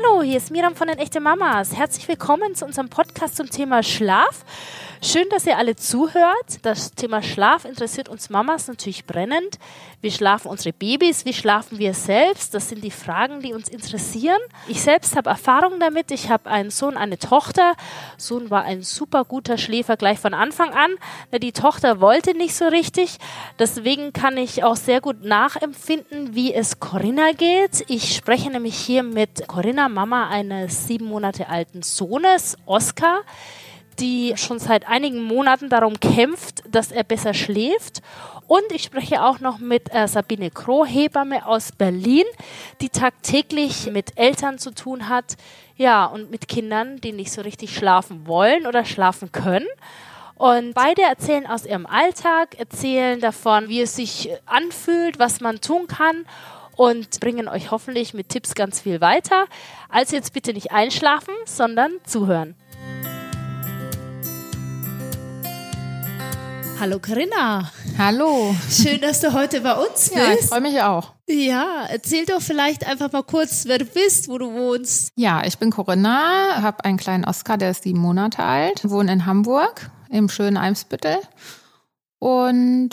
Hallo, hier ist Miram von den Echte Mamas. Herzlich willkommen zu unserem Podcast zum Thema Schlaf. Schön, dass ihr alle zuhört. Das Thema Schlaf interessiert uns Mamas natürlich brennend. Wie schlafen unsere Babys? Wie schlafen wir selbst? Das sind die Fragen, die uns interessieren. Ich selbst habe Erfahrung damit. Ich habe einen Sohn, eine Tochter. Sohn war ein super guter Schläfer gleich von Anfang an. Die Tochter wollte nicht so richtig. Deswegen kann ich auch sehr gut nachempfinden, wie es Corinna geht. Ich spreche nämlich hier mit Corinna, Mama eines sieben Monate alten Sohnes, Oskar die schon seit einigen Monaten darum kämpft, dass er besser schläft. Und ich spreche auch noch mit äh, Sabine Kroh, Hebamme aus Berlin, die tagtäglich mit Eltern zu tun hat, ja, und mit Kindern, die nicht so richtig schlafen wollen oder schlafen können. Und beide erzählen aus ihrem Alltag, erzählen davon, wie es sich anfühlt, was man tun kann und bringen euch hoffentlich mit Tipps ganz viel weiter. Also jetzt bitte nicht einschlafen, sondern zuhören. Hallo Corinna. Hallo. Schön, dass du heute bei uns bist. Ja, ich freue mich auch. Ja, erzähl doch vielleicht einfach mal kurz, wer du bist, wo du wohnst. Ja, ich bin Corinna, habe einen kleinen Oskar, der ist sieben Monate alt, wohne in Hamburg im schönen Eimsbüttel und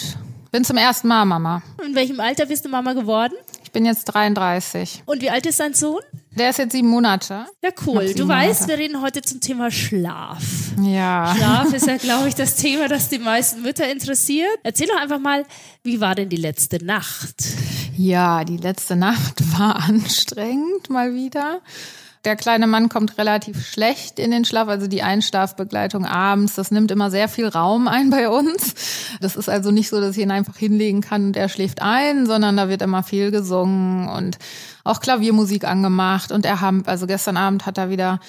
bin zum ersten Mal Mama. In welchem Alter bist du Mama geworden? Ich bin jetzt 33. Und wie alt ist dein Sohn? Der ist jetzt sieben Monate. Ja, cool. Du weißt, Monate. wir reden heute zum Thema Schlaf. Ja. Schlaf ist ja, glaube ich, das Thema, das die meisten Mütter interessiert. Erzähl doch einfach mal, wie war denn die letzte Nacht? Ja, die letzte Nacht war anstrengend mal wieder. Der kleine Mann kommt relativ schlecht in den Schlaf, also die Einschlafbegleitung abends, das nimmt immer sehr viel Raum ein bei uns. Das ist also nicht so, dass ich ihn einfach hinlegen kann und er schläft ein, sondern da wird immer viel gesungen und auch Klaviermusik angemacht und er haben, also gestern Abend hat er wieder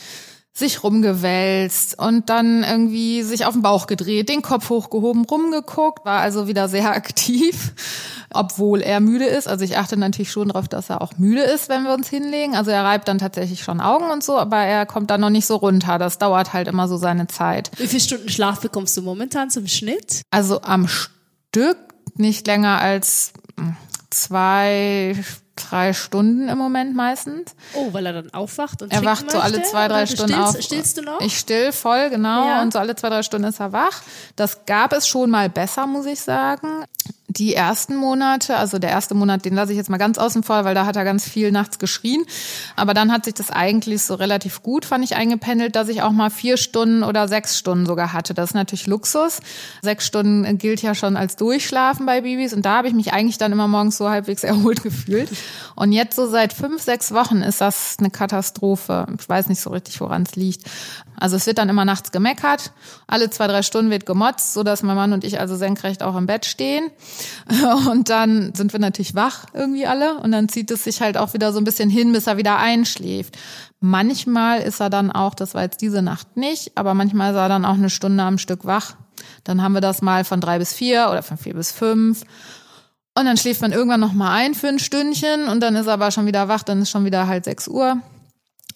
sich rumgewälzt und dann irgendwie sich auf den Bauch gedreht, den Kopf hochgehoben, rumgeguckt, war also wieder sehr aktiv, obwohl er müde ist. Also ich achte natürlich schon darauf, dass er auch müde ist, wenn wir uns hinlegen. Also er reibt dann tatsächlich schon Augen und so, aber er kommt dann noch nicht so runter. Das dauert halt immer so seine Zeit. Wie viele Stunden Schlaf bekommst du momentan zum Schnitt? Also am Stück nicht länger als zwei drei Stunden im Moment meistens. Oh, weil er dann aufwacht und Er wacht so alle zwei, drei Stunden stillst, auf. Stillst du noch? Ich still voll, genau. Ja. Und so alle zwei, drei Stunden ist er wach. Das gab es schon mal besser, muss ich sagen die ersten Monate, also der erste Monat, den lasse ich jetzt mal ganz außen vor, weil da hat er ganz viel nachts geschrien. Aber dann hat sich das eigentlich so relativ gut, fand ich, eingependelt, dass ich auch mal vier Stunden oder sechs Stunden sogar hatte. Das ist natürlich Luxus. Sechs Stunden gilt ja schon als Durchschlafen bei Babys. Und da habe ich mich eigentlich dann immer morgens so halbwegs erholt gefühlt. Und jetzt so seit fünf, sechs Wochen ist das eine Katastrophe. Ich weiß nicht so richtig, woran es liegt. Also es wird dann immer nachts gemeckert. Alle zwei, drei Stunden wird gemotzt, so dass mein Mann und ich also senkrecht auch im Bett stehen. Und dann sind wir natürlich wach irgendwie alle. Und dann zieht es sich halt auch wieder so ein bisschen hin, bis er wieder einschläft. Manchmal ist er dann auch, das war jetzt diese Nacht nicht, aber manchmal ist er dann auch eine Stunde am Stück wach. Dann haben wir das mal von drei bis vier oder von vier bis fünf. Und dann schläft man irgendwann noch mal ein für ein Stündchen und dann ist er aber schon wieder wach, dann ist schon wieder halt sechs Uhr.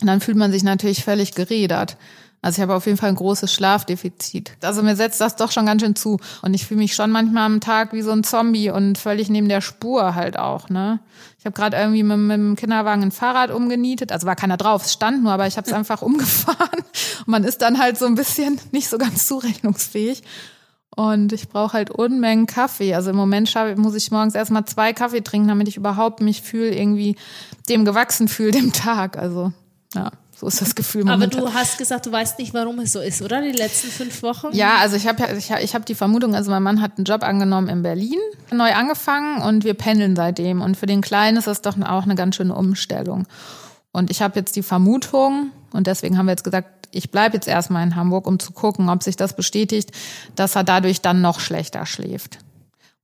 Und dann fühlt man sich natürlich völlig gerädert. Also ich habe auf jeden Fall ein großes Schlafdefizit. Also mir setzt das doch schon ganz schön zu. Und ich fühle mich schon manchmal am Tag wie so ein Zombie und völlig neben der Spur halt auch. Ne? Ich habe gerade irgendwie mit, mit dem Kinderwagen ein Fahrrad umgenietet. Also war keiner drauf, es stand nur, aber ich habe es einfach umgefahren. Und man ist dann halt so ein bisschen nicht so ganz zurechnungsfähig. Und ich brauche halt Unmengen Kaffee. Also im Moment muss ich morgens erstmal zwei Kaffee trinken, damit ich überhaupt mich fühle, irgendwie dem gewachsen fühle, dem Tag. Also, ja. So ist das Gefühl momentan. Aber du hast gesagt, du weißt nicht, warum es so ist, oder? Die letzten fünf Wochen? Ja, also ich habe ich hab, ich hab die Vermutung, also mein Mann hat einen Job angenommen in Berlin, neu angefangen und wir pendeln seitdem. Und für den Kleinen ist das doch auch eine ganz schöne Umstellung. Und ich habe jetzt die Vermutung, und deswegen haben wir jetzt gesagt, ich bleibe jetzt erstmal in Hamburg, um zu gucken, ob sich das bestätigt, dass er dadurch dann noch schlechter schläft.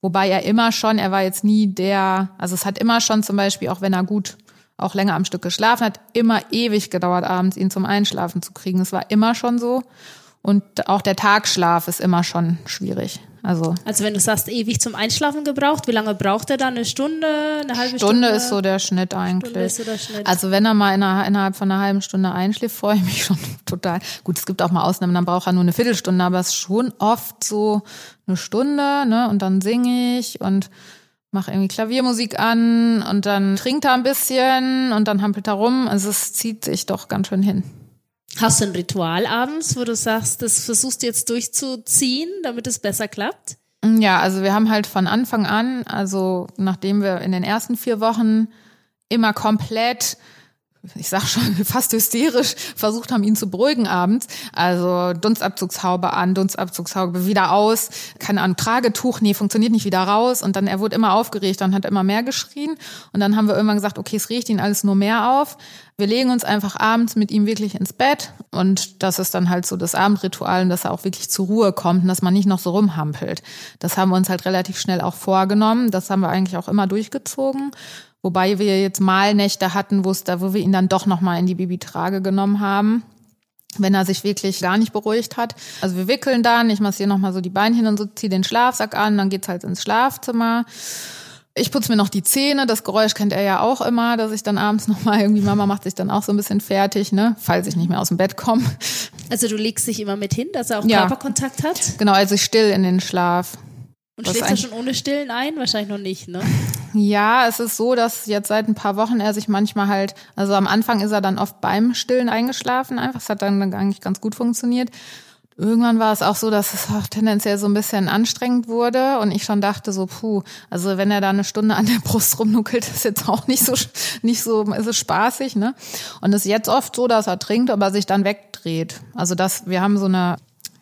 Wobei er immer schon, er war jetzt nie der, also es hat immer schon zum Beispiel, auch wenn er gut auch länger am Stück geschlafen hat, immer ewig gedauert, abends ihn zum Einschlafen zu kriegen. Es war immer schon so. Und auch der Tagschlaf ist immer schon schwierig. Also, also wenn du sagst, ewig zum Einschlafen gebraucht, wie lange braucht er dann? Eine Stunde, eine halbe Stunde? Stunde ist so der Schnitt eigentlich. Stunde ist so der Schnitt. Also wenn er mal innerhalb von einer halben Stunde einschläft, freue ich mich schon total. Gut, es gibt auch mal Ausnahmen, dann braucht er nur eine Viertelstunde, aber es ist schon oft so eine Stunde, ne? Und dann singe ich und mache irgendwie Klaviermusik an und dann trinkt er ein bisschen und dann hampelt er rum. Also es zieht sich doch ganz schön hin. Hast du ein Ritual abends, wo du sagst, das versuchst du jetzt durchzuziehen, damit es besser klappt? Ja, also wir haben halt von Anfang an, also nachdem wir in den ersten vier Wochen immer komplett ich sag schon fast hysterisch, versucht haben, ihn zu beruhigen abends. Also Dunstabzugshaube an, Dunstabzugshaube wieder aus, keine Ahnung, Tragetuch, nee, funktioniert nicht wieder raus. Und dann, er wurde immer aufgeregt und hat immer mehr geschrien. Und dann haben wir irgendwann gesagt, okay, es riecht ihn alles nur mehr auf. Wir legen uns einfach abends mit ihm wirklich ins Bett. Und das ist dann halt so das Abendritual, dass er auch wirklich zur Ruhe kommt und dass man nicht noch so rumhampelt. Das haben wir uns halt relativ schnell auch vorgenommen. Das haben wir eigentlich auch immer durchgezogen. Wobei wir jetzt mal Nächte hatten, wo es da, wo wir ihn dann doch nochmal in die Babytrage genommen haben wenn er sich wirklich gar nicht beruhigt hat. Also wir wickeln dann, ich massiere nochmal so die Beinchen und so, ziehe den Schlafsack an, dann geht's halt ins Schlafzimmer. Ich putze mir noch die Zähne, das Geräusch kennt er ja auch immer, dass ich dann abends nochmal irgendwie, Mama macht sich dann auch so ein bisschen fertig, ne, falls ich nicht mehr aus dem Bett komme. Also du legst dich immer mit hin, dass er auch ja. Körperkontakt hat? Genau, also ich still in den Schlaf. Und schläft er schon ohne Stillen ein? Wahrscheinlich noch nicht, ne? Ja, es ist so, dass jetzt seit ein paar Wochen er sich manchmal halt, also am Anfang ist er dann oft beim Stillen eingeschlafen einfach. Es hat dann eigentlich ganz gut funktioniert. Irgendwann war es auch so, dass es auch tendenziell so ein bisschen anstrengend wurde und ich schon dachte so, puh, also wenn er da eine Stunde an der Brust rumnuckelt, ist jetzt auch nicht so, nicht so, ist es spaßig, ne? Und es ist jetzt oft so, dass er trinkt, aber sich dann wegdreht. Also das, wir haben so eine,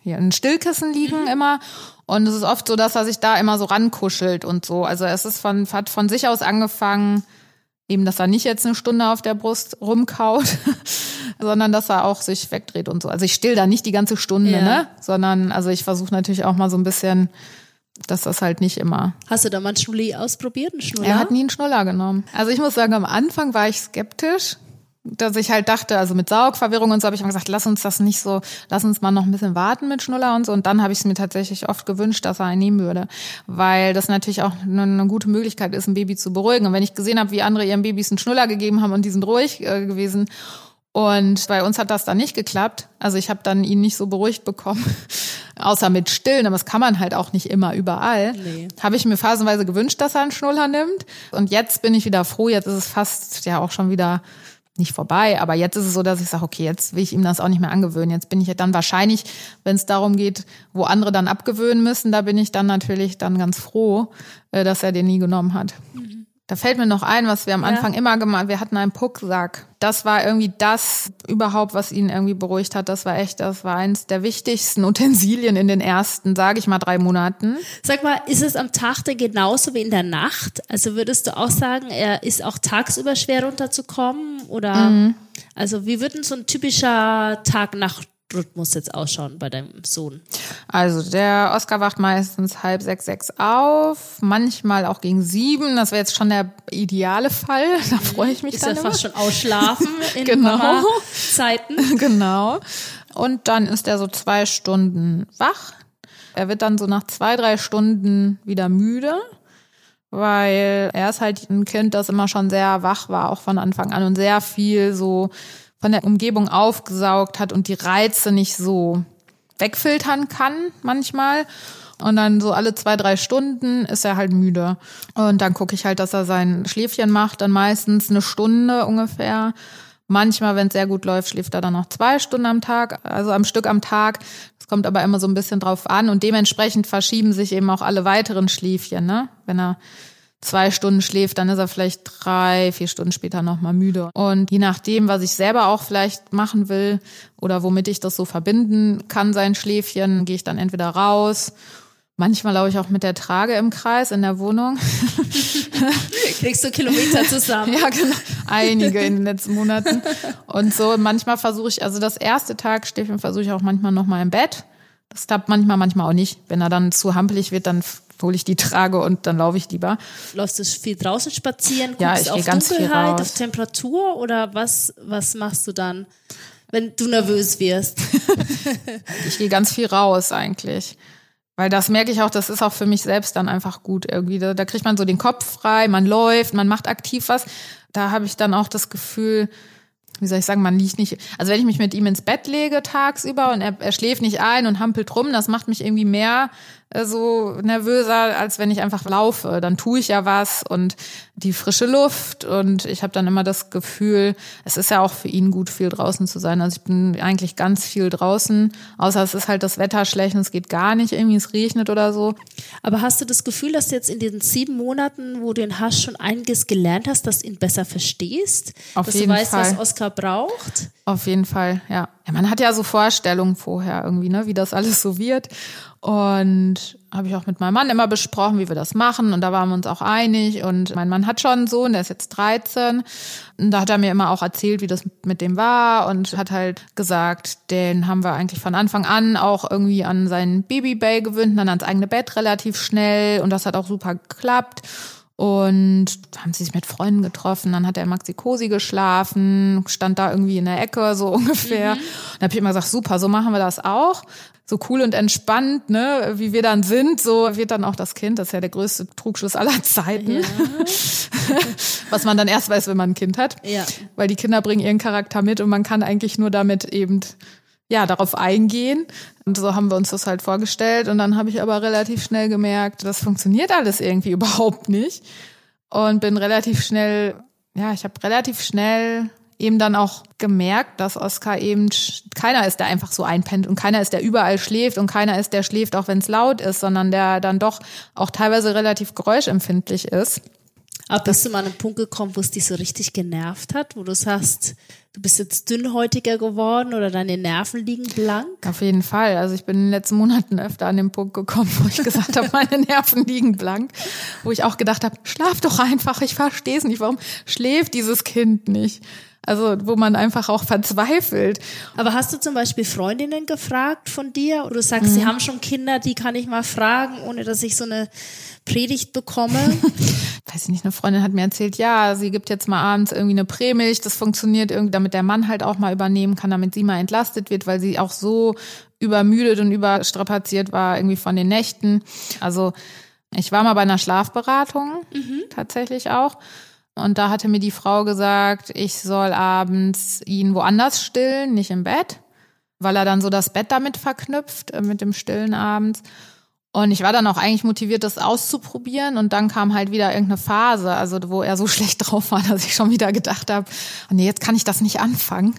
hier ein Stillkissen liegen mhm. immer und es ist oft so, dass er sich da immer so rankuschelt und so. Also es ist von, hat von sich aus angefangen, eben, dass er nicht jetzt eine Stunde auf der Brust rumkaut, sondern dass er auch sich wegdreht und so. Also ich still da nicht die ganze Stunde, ja. ne? Sondern, also ich versuche natürlich auch mal so ein bisschen, dass das halt nicht immer. Hast du da mal einen Schnulli ausprobiert, einen Schnuller? Er hat nie einen Schnuller genommen. Also ich muss sagen, am Anfang war ich skeptisch, dass ich halt dachte, also mit Saugverwirrung und so habe ich mal gesagt, lass uns das nicht so, lass uns mal noch ein bisschen warten mit Schnuller und so. Und dann habe ich es mir tatsächlich oft gewünscht, dass er einen nehmen würde, weil das natürlich auch eine, eine, gute Möglichkeit ist, ein Baby zu beruhigen. Und wenn ich gesehen habe, wie andere ihren Babys einen Schnuller gegeben haben und die sind ruhig äh, gewesen und bei uns hat das dann nicht geklappt. Also ich habe dann ihn nicht so beruhigt bekommen, außer mit Stillen, aber das kann man halt auch nicht immer überall. Nee. Habe ich mir phasenweise gewünscht, dass er einen Schnuller nimmt. Und jetzt bin ich wieder froh, jetzt ist es fast ja auch schon wieder nicht vorbei, aber jetzt ist es so, dass ich sage, okay, jetzt will ich ihm das auch nicht mehr angewöhnen. Jetzt bin ich dann wahrscheinlich, wenn es darum geht, wo andere dann abgewöhnen müssen, da bin ich dann natürlich dann ganz froh, äh, dass er den nie genommen hat. Mhm. Da fällt mir noch ein, was wir am Anfang ja. immer gemacht Wir hatten einen Pucksack. Das war irgendwie das überhaupt, was ihn irgendwie beruhigt hat. Das war echt, das war eins der wichtigsten Utensilien in den ersten, sage ich mal, drei Monaten. Sag mal, ist es am Tag denn genauso wie in der Nacht? Also würdest du auch sagen, er ist auch tagsüber schwer runterzukommen? Oder mhm. also wie wird denn so ein typischer Tag-Nacht Rhythmus jetzt ausschauen bei deinem Sohn? Also der Oscar wacht meistens halb sechs, sechs auf, manchmal auch gegen sieben. Das wäre jetzt schon der ideale Fall. Da freue ich mich Ist dann ja immer. fast schon ausschlafen in genau. Zeiten. genau. Und dann ist er so zwei Stunden wach. Er wird dann so nach zwei, drei Stunden wieder müde weil er ist halt ein Kind, das immer schon sehr wach war, auch von Anfang an und sehr viel so von der Umgebung aufgesaugt hat und die Reize nicht so wegfiltern kann manchmal. Und dann so alle zwei, drei Stunden ist er halt müde. Und dann gucke ich halt, dass er sein Schläfchen macht, dann meistens eine Stunde ungefähr. Manchmal, wenn es sehr gut läuft, schläft er dann noch zwei Stunden am Tag, also am Stück am Tag. Das kommt aber immer so ein bisschen drauf an und dementsprechend verschieben sich eben auch alle weiteren Schläfchen, ne? Wenn er zwei Stunden schläft, dann ist er vielleicht drei, vier Stunden später nochmal müde. Und je nachdem, was ich selber auch vielleicht machen will oder womit ich das so verbinden kann, sein Schläfchen, gehe ich dann entweder raus. Manchmal laufe ich auch mit der Trage im Kreis in der Wohnung. Kriegst du Kilometer zusammen? ja, genau. Einige in den letzten Monaten. Und so manchmal versuche ich, also das erste Tag Schläfchen versuche ich auch manchmal nochmal im Bett. Das klappt manchmal, manchmal auch nicht. Wenn er dann zu hampelig wird, dann hole ich die Trage und dann laufe ich lieber. Läufst du viel draußen spazieren? Guckst ja, ich auf ganz Dunkelheit, viel raus. auf Temperatur oder was, was machst du dann, wenn du nervös wirst? ich gehe ganz viel raus eigentlich. Weil das merke ich auch, das ist auch für mich selbst dann einfach gut irgendwie. Da, da kriegt man so den Kopf frei, man läuft, man macht aktiv was. Da habe ich dann auch das Gefühl, wie soll ich sagen, man liegt nicht, also wenn ich mich mit ihm ins Bett lege tagsüber und er, er schläft nicht ein und hampelt rum, das macht mich irgendwie mehr so nervöser, als wenn ich einfach laufe. Dann tue ich ja was und die frische Luft und ich habe dann immer das Gefühl, es ist ja auch für ihn gut, viel draußen zu sein. Also ich bin eigentlich ganz viel draußen, außer es ist halt das Wetter schlecht und es geht gar nicht, irgendwie es regnet oder so. Aber hast du das Gefühl, dass du jetzt in den sieben Monaten, wo du ihn hast, schon einiges gelernt hast, dass du ihn besser verstehst? Auf dass jeden du weißt, Fall. was Oskar braucht? Auf jeden Fall, ja. ja. Man hat ja so Vorstellungen vorher irgendwie, ne, wie das alles so wird. Und habe ich auch mit meinem Mann immer besprochen, wie wir das machen. Und da waren wir uns auch einig. Und mein Mann hat schon einen Sohn, der ist jetzt 13. Und da hat er mir immer auch erzählt, wie das mit dem war. Und hat halt gesagt, den haben wir eigentlich von Anfang an auch irgendwie an seinen Babybay gewöhnt, dann ans eigene Bett relativ schnell. Und das hat auch super geklappt. Und haben sie sich mit Freunden getroffen, dann hat er Maxi Cosi geschlafen, stand da irgendwie in der Ecke, so ungefähr. Mhm. Dann habe ich immer gesagt, super, so machen wir das auch. So cool und entspannt, ne, wie wir dann sind, so wird dann auch das Kind. Das ist ja der größte Trugschluss aller Zeiten. Ja. Was man dann erst weiß, wenn man ein Kind hat. Ja. Weil die Kinder bringen ihren Charakter mit und man kann eigentlich nur damit eben ja, darauf eingehen. Und so haben wir uns das halt vorgestellt. Und dann habe ich aber relativ schnell gemerkt, das funktioniert alles irgendwie überhaupt nicht. Und bin relativ schnell, ja, ich habe relativ schnell eben dann auch gemerkt, dass Oskar eben keiner ist, der einfach so einpennt und keiner ist, der überall schläft und keiner ist, der schläft, auch wenn es laut ist, sondern der dann doch auch teilweise relativ geräuschempfindlich ist. Aber bist du mal an einen Punkt gekommen, wo es dich so richtig genervt hat, wo du sagst, du bist jetzt dünnhäutiger geworden oder deine Nerven liegen blank? Auf jeden Fall. Also ich bin in den letzten Monaten öfter an den Punkt gekommen, wo ich gesagt habe, meine Nerven liegen blank. Wo ich auch gedacht habe, schlaf doch einfach, ich verstehe es nicht. Warum schläft dieses Kind nicht? Also wo man einfach auch verzweifelt. Aber hast du zum Beispiel Freundinnen gefragt von dir? Oder du sagst, mhm. sie haben schon Kinder, die kann ich mal fragen, ohne dass ich so eine Predigt bekomme? Weiß ich nicht, eine Freundin hat mir erzählt, ja, sie gibt jetzt mal abends irgendwie eine Prämilch, das funktioniert irgendwie, damit der Mann halt auch mal übernehmen kann, damit sie mal entlastet wird, weil sie auch so übermüdet und überstrapaziert war irgendwie von den Nächten. Also ich war mal bei einer Schlafberatung, mhm. tatsächlich auch. Und da hatte mir die Frau gesagt, ich soll abends ihn woanders stillen, nicht im Bett, weil er dann so das Bett damit verknüpft, äh, mit dem Stillen abends. Und ich war dann auch eigentlich motiviert, das auszuprobieren. Und dann kam halt wieder irgendeine Phase, also wo er so schlecht drauf war, dass ich schon wieder gedacht habe, oh nee, jetzt kann ich das nicht anfangen.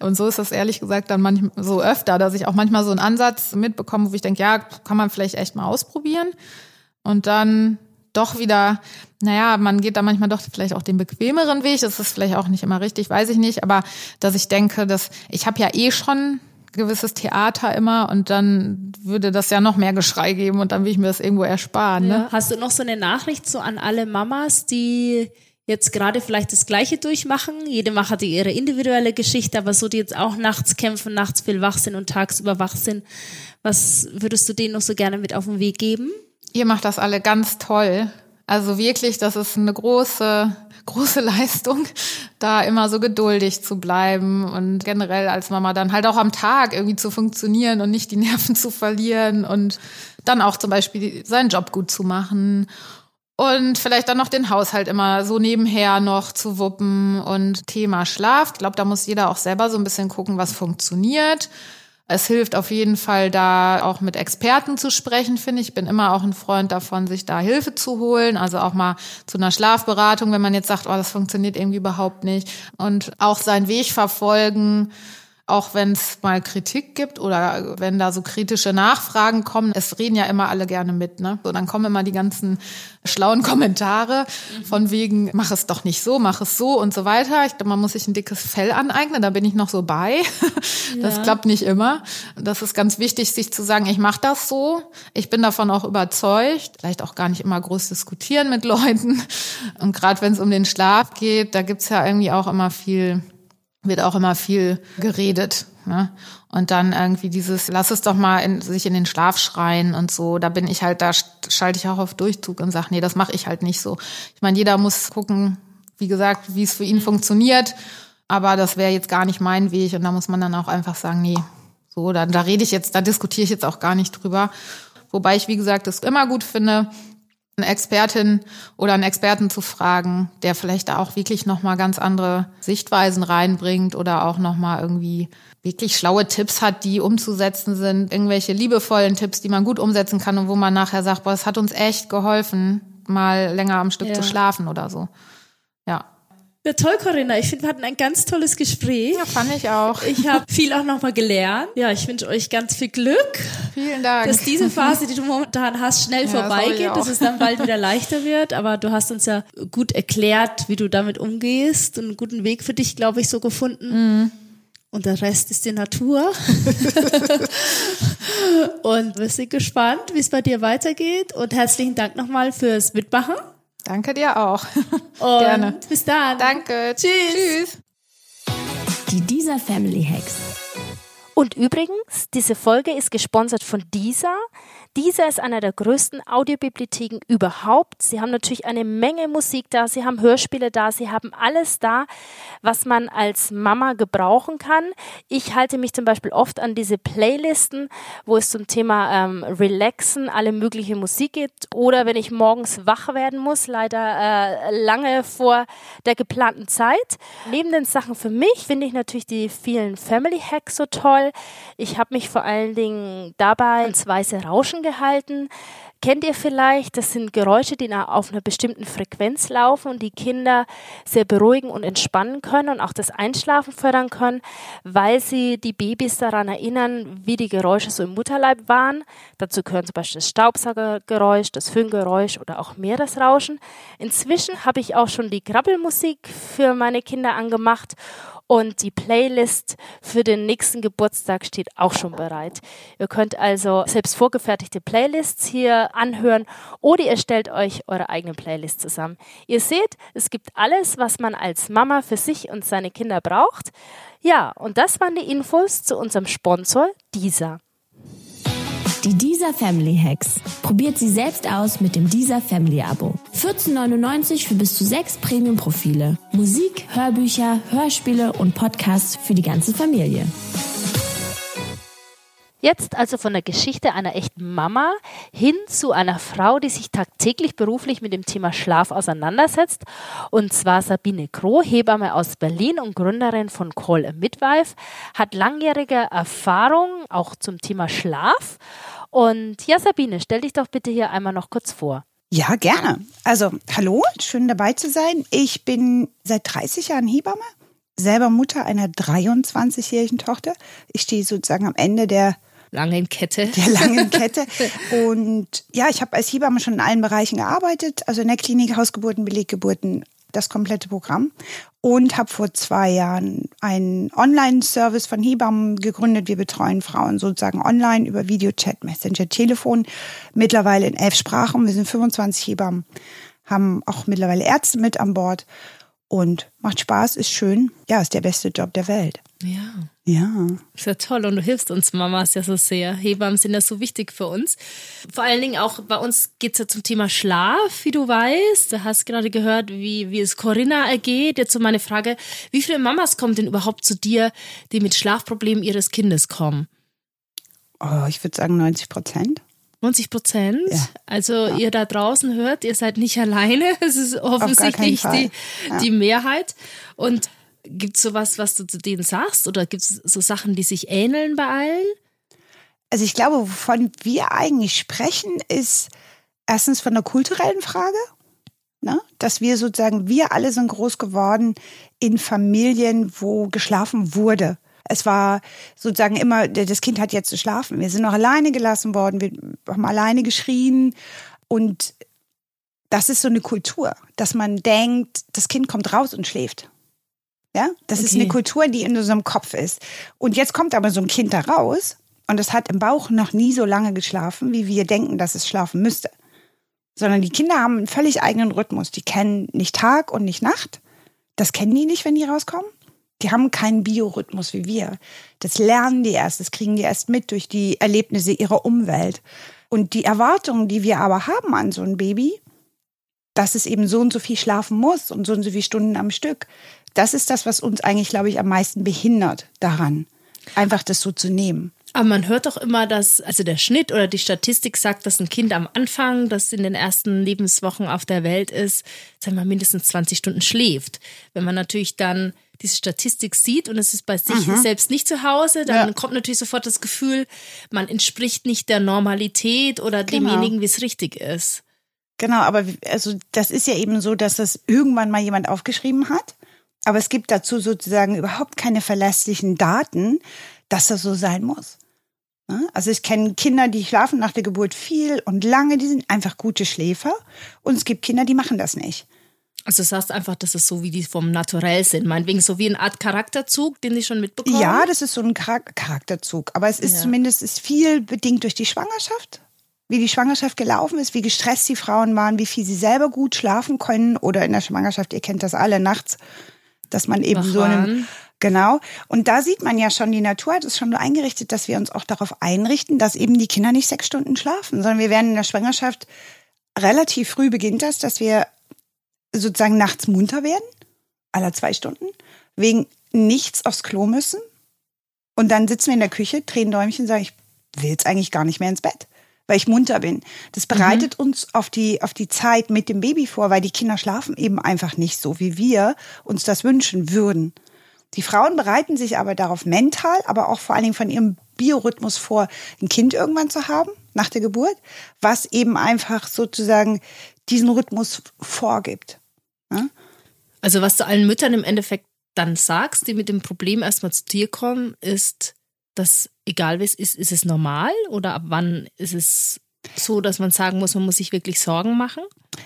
Und so ist das ehrlich gesagt dann manchmal so öfter, dass ich auch manchmal so einen Ansatz mitbekomme, wo ich denke, ja, kann man vielleicht echt mal ausprobieren. Und dann doch wieder, naja, man geht da manchmal doch vielleicht auch den bequemeren Weg. Das ist vielleicht auch nicht immer richtig, weiß ich nicht. Aber dass ich denke, dass ich habe ja eh schon gewisses Theater immer und dann würde das ja noch mehr Geschrei geben und dann will ich mir das irgendwo ersparen. Ne? Ja. Hast du noch so eine Nachricht so an alle Mamas, die jetzt gerade vielleicht das Gleiche durchmachen? Jede Macher hat ihre individuelle Geschichte, aber so die jetzt auch nachts kämpfen, nachts viel wach sind und tagsüber wach sind. Was würdest du denen noch so gerne mit auf den Weg geben? Ihr macht das alle ganz toll. Also wirklich, das ist eine große große Leistung, da immer so geduldig zu bleiben und generell als Mama dann halt auch am Tag irgendwie zu funktionieren und nicht die Nerven zu verlieren und dann auch zum Beispiel seinen Job gut zu machen und vielleicht dann noch den Haushalt immer so nebenher noch zu wuppen und Thema Schlaf. Ich glaube, da muss jeder auch selber so ein bisschen gucken, was funktioniert. Es hilft auf jeden Fall, da auch mit Experten zu sprechen, finde ich. Ich bin immer auch ein Freund davon, sich da Hilfe zu holen. Also auch mal zu einer Schlafberatung, wenn man jetzt sagt, oh, das funktioniert irgendwie überhaupt nicht. Und auch seinen Weg verfolgen auch wenn es mal Kritik gibt oder wenn da so kritische Nachfragen kommen, es reden ja immer alle gerne mit, ne? So, dann kommen immer die ganzen schlauen Kommentare von wegen, mach es doch nicht so, mach es so und so weiter. Ich glaube, man muss sich ein dickes Fell aneignen, da bin ich noch so bei. Das ja. klappt nicht immer. Das ist ganz wichtig, sich zu sagen, ich mache das so. Ich bin davon auch überzeugt. Vielleicht auch gar nicht immer groß diskutieren mit Leuten. Und gerade wenn es um den Schlaf geht, da gibt's ja irgendwie auch immer viel wird auch immer viel geredet. Ne? Und dann irgendwie dieses, lass es doch mal in, sich in den Schlaf schreien und so. Da bin ich halt, da schalte ich auch auf Durchzug und sage, nee, das mache ich halt nicht so. Ich meine, jeder muss gucken, wie gesagt, wie es für ihn funktioniert. Aber das wäre jetzt gar nicht mein Weg. Und da muss man dann auch einfach sagen, nee, so, da, da rede ich jetzt, da diskutiere ich jetzt auch gar nicht drüber. Wobei ich, wie gesagt, es immer gut finde, eine Expertin oder einen Experten zu fragen, der vielleicht da auch wirklich nochmal ganz andere Sichtweisen reinbringt oder auch nochmal irgendwie wirklich schlaue Tipps hat, die umzusetzen sind, irgendwelche liebevollen Tipps, die man gut umsetzen kann und wo man nachher sagt, boah, es hat uns echt geholfen, mal länger am Stück ja. zu schlafen oder so. Ja. Toll, Corinna. Ich finde, wir hatten ein ganz tolles Gespräch. Ja, fand ich auch. Ich habe viel auch nochmal gelernt. Ja, ich wünsche euch ganz viel Glück. Vielen Dank. Dass diese Phase, die du momentan hast, schnell ja, vorbeigeht, das dass es dann bald wieder leichter wird. Aber du hast uns ja gut erklärt, wie du damit umgehst und einen guten Weg für dich, glaube ich, so gefunden. Mhm. Und der Rest ist die Natur. und wir sind gespannt, wie es bei dir weitergeht. Und herzlichen Dank nochmal fürs Mitmachen. Danke dir auch. Und Gerne. Bis dann. Danke. Tschüss. Tschüss. Die Dieser Family Hacks. Und übrigens, diese Folge ist gesponsert von dieser. Dieser ist einer der größten Audiobibliotheken überhaupt. Sie haben natürlich eine Menge Musik da, sie haben Hörspiele da, sie haben alles da, was man als Mama gebrauchen kann. Ich halte mich zum Beispiel oft an diese Playlisten, wo es zum Thema ähm, Relaxen alle mögliche Musik gibt. Oder wenn ich morgens wach werden muss, leider äh, lange vor der geplanten Zeit. Neben den Sachen für mich finde ich natürlich die vielen Family Hacks so toll. Ich habe mich vor allen Dingen dabei ins weiße Rauschen gehalten. Kennt ihr vielleicht, das sind Geräusche, die auf einer bestimmten Frequenz laufen und die Kinder sehr beruhigen und entspannen können und auch das Einschlafen fördern können, weil sie die Babys daran erinnern, wie die Geräusche so im Mutterleib waren. Dazu gehören zum Beispiel das Staubsaugergeräusch, das Föhngeräusch oder auch Meeresrauschen. Inzwischen habe ich auch schon die Krabbelmusik für meine Kinder angemacht und die Playlist für den nächsten Geburtstag steht auch schon bereit. Ihr könnt also selbst vorgefertigte Playlists hier anhören oder ihr stellt euch eure eigene Playlist zusammen. Ihr seht, es gibt alles, was man als Mama für sich und seine Kinder braucht. Ja, und das waren die Infos zu unserem Sponsor, dieser. Die Deezer Family Hacks. Probiert sie selbst aus mit dem Deezer Family Abo. 14,99 für bis zu sechs Premium-Profile. Musik, Hörbücher, Hörspiele und Podcasts für die ganze Familie. Jetzt also von der Geschichte einer echten Mama hin zu einer Frau, die sich tagtäglich beruflich mit dem Thema Schlaf auseinandersetzt. Und zwar Sabine Kroh, Hebamme aus Berlin und Gründerin von Call a Midwife, hat langjährige Erfahrung auch zum Thema Schlaf und ja, Sabine, stell dich doch bitte hier einmal noch kurz vor. Ja, gerne. Also, hallo, schön dabei zu sein. Ich bin seit 30 Jahren Hebamme, selber Mutter einer 23-jährigen Tochter. Ich stehe sozusagen am Ende der langen Kette. Der langen Kette. Und ja, ich habe als Hebamme schon in allen Bereichen gearbeitet, also in der Klinik, Hausgeburten, Beleggeburten, das komplette Programm und habe vor zwei Jahren einen Online-Service von Hebammen gegründet. Wir betreuen Frauen sozusagen online über Videochat, Messenger, Telefon, mittlerweile in elf Sprachen. Wir sind 25 Hebammen, haben auch mittlerweile Ärzte mit an Bord und macht Spaß, ist schön. Ja, ist der beste Job der Welt. Ja. Ja. Ist ja toll und du hilfst uns Mamas ja so sehr. Hebammen sind ja so wichtig für uns. Vor allen Dingen auch bei uns geht es ja zum Thema Schlaf, wie du weißt. Du hast gerade gehört, wie, wie es Corinna ergeht. Jetzt so meine Frage, wie viele Mamas kommen denn überhaupt zu dir, die mit Schlafproblemen ihres Kindes kommen? Oh, ich würde sagen 90 Prozent. 90 Prozent. Ja. Also ja. ihr da draußen hört, ihr seid nicht alleine. Es ist offensichtlich die, ja. die Mehrheit. Und Gibt es sowas, was du zu denen sagst? Oder gibt es so Sachen, die sich ähneln bei allen? Also ich glaube, wovon wir eigentlich sprechen, ist erstens von der kulturellen Frage. Ne? Dass wir sozusagen, wir alle sind groß geworden in Familien, wo geschlafen wurde. Es war sozusagen immer, das Kind hat jetzt zu schlafen. Wir sind noch alleine gelassen worden, wir haben alleine geschrien. Und das ist so eine Kultur, dass man denkt, das Kind kommt raus und schläft. Ja, das okay. ist eine Kultur, die in unserem Kopf ist. Und jetzt kommt aber so ein Kind da raus und es hat im Bauch noch nie so lange geschlafen, wie wir denken, dass es schlafen müsste. Sondern die Kinder haben einen völlig eigenen Rhythmus. Die kennen nicht Tag und nicht Nacht. Das kennen die nicht, wenn die rauskommen. Die haben keinen Biorhythmus wie wir. Das lernen die erst, das kriegen die erst mit durch die Erlebnisse ihrer Umwelt. Und die Erwartungen, die wir aber haben an so ein Baby, dass es eben so und so viel schlafen muss und so und so viele Stunden am Stück, das ist das, was uns eigentlich, glaube ich, am meisten behindert daran, einfach das so zu nehmen. Aber man hört doch immer, dass, also der Schnitt oder die Statistik sagt, dass ein Kind am Anfang, das in den ersten Lebenswochen auf der Welt ist, sagen wir mindestens 20 Stunden schläft. Wenn man natürlich dann diese Statistik sieht und es ist bei sich mhm. selbst nicht zu Hause, dann ja. kommt natürlich sofort das Gefühl, man entspricht nicht der Normalität oder genau. demjenigen, wie es richtig ist. Genau, aber also das ist ja eben so, dass das irgendwann mal jemand aufgeschrieben hat. Aber es gibt dazu sozusagen überhaupt keine verlässlichen Daten, dass das so sein muss. Ne? Also ich kenne Kinder, die schlafen nach der Geburt viel und lange, die sind einfach gute Schläfer. Und es gibt Kinder, die machen das nicht. Also das heißt einfach, dass es so wie die vom Naturell sind. Meinetwegen so wie eine Art Charakterzug, den ich schon mitbekommen Ja, das ist so ein Charakterzug. Aber es ist ja. zumindest ist viel bedingt durch die Schwangerschaft. Wie die Schwangerschaft gelaufen ist, wie gestresst die Frauen waren, wie viel sie selber gut schlafen können. Oder in der Schwangerschaft, ihr kennt das alle nachts, dass man eben Wach so einen Genau. Und da sieht man ja schon, die Natur hat es schon so eingerichtet, dass wir uns auch darauf einrichten, dass eben die Kinder nicht sechs Stunden schlafen, sondern wir werden in der Schwangerschaft relativ früh beginnt das, dass wir sozusagen nachts munter werden, aller zwei Stunden, wegen nichts aufs Klo müssen. Und dann sitzen wir in der Küche, drehen Däumchen und sagen, ich will jetzt eigentlich gar nicht mehr ins Bett, weil ich munter bin. Das bereitet mhm. uns auf die, auf die Zeit mit dem Baby vor, weil die Kinder schlafen eben einfach nicht so, wie wir uns das wünschen würden. Die Frauen bereiten sich aber darauf mental, aber auch vor allen Dingen von ihrem Biorhythmus vor, ein Kind irgendwann zu haben nach der Geburt, was eben einfach sozusagen diesen Rhythmus vorgibt. Ja? Also was du allen Müttern im Endeffekt dann sagst, die mit dem Problem erstmal zu dir kommen, ist, dass egal wie es ist, ist es normal oder ab wann ist es so, dass man sagen muss, man muss sich wirklich Sorgen machen?